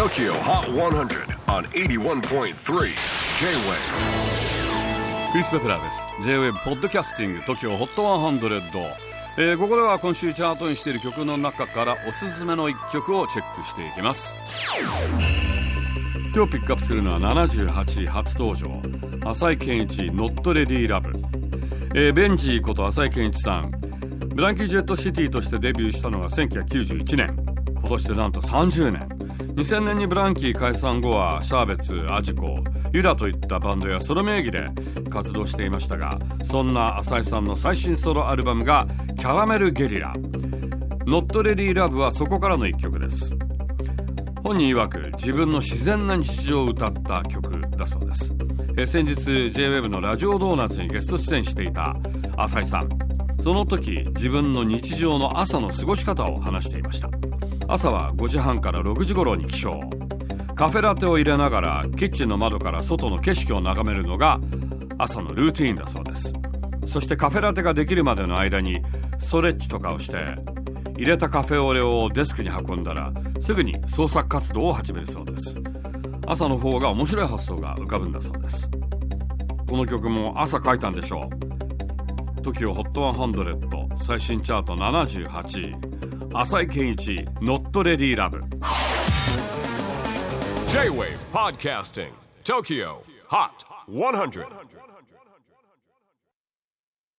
TOKYO HOT 100 on 81.3 J-WAVE クリス・ベプラーです。J-WAVE ポッドキャスティング TOKYO HOT 100、えー、ここでは今週チャートにしている曲の中からおすすめの一曲をチェックしていきます。今日ピックアップするのは78位初登場。浅井健一 Not Ready Love、えー、ベンジーこと浅井健一さん。ブランキー・ジェット・シティとしてデビューしたのが1991年。今年でなんと30年。2000年にブランキー解散後はシャーベツ、アジコ、ユラといったバンドやソロ名義で活動していましたがそんな浅井さんの最新ソロアルバムが「キャラメル・ゲリラ」「ノット・レディー・ラブ」はそこからの一曲です。本人曰く自分の自然な日常を歌った曲だそうです。え先日 JWEB のラジオドーナツにゲスト出演していた浅井さん。その時自分の日常の朝の過ごし方を話していました。朝は5時半から6時頃に起床。カフェラテを入れながらキッチンの窓から外の景色を眺めるのが朝のルーティーンだそうです。そしてカフェラテができるまでの間にストレッチとかをして入れたカフェオレをデスクに運んだらすぐに創作活動を始めるそうです。朝の方が面白い発想が浮かぶんだそうです。この曲も朝書いたんでしょう。TOKIOHOT100 最新チャート78位。浅井健一 Not Ready Love J-WAVE PODCASTING TOKYO HOT 100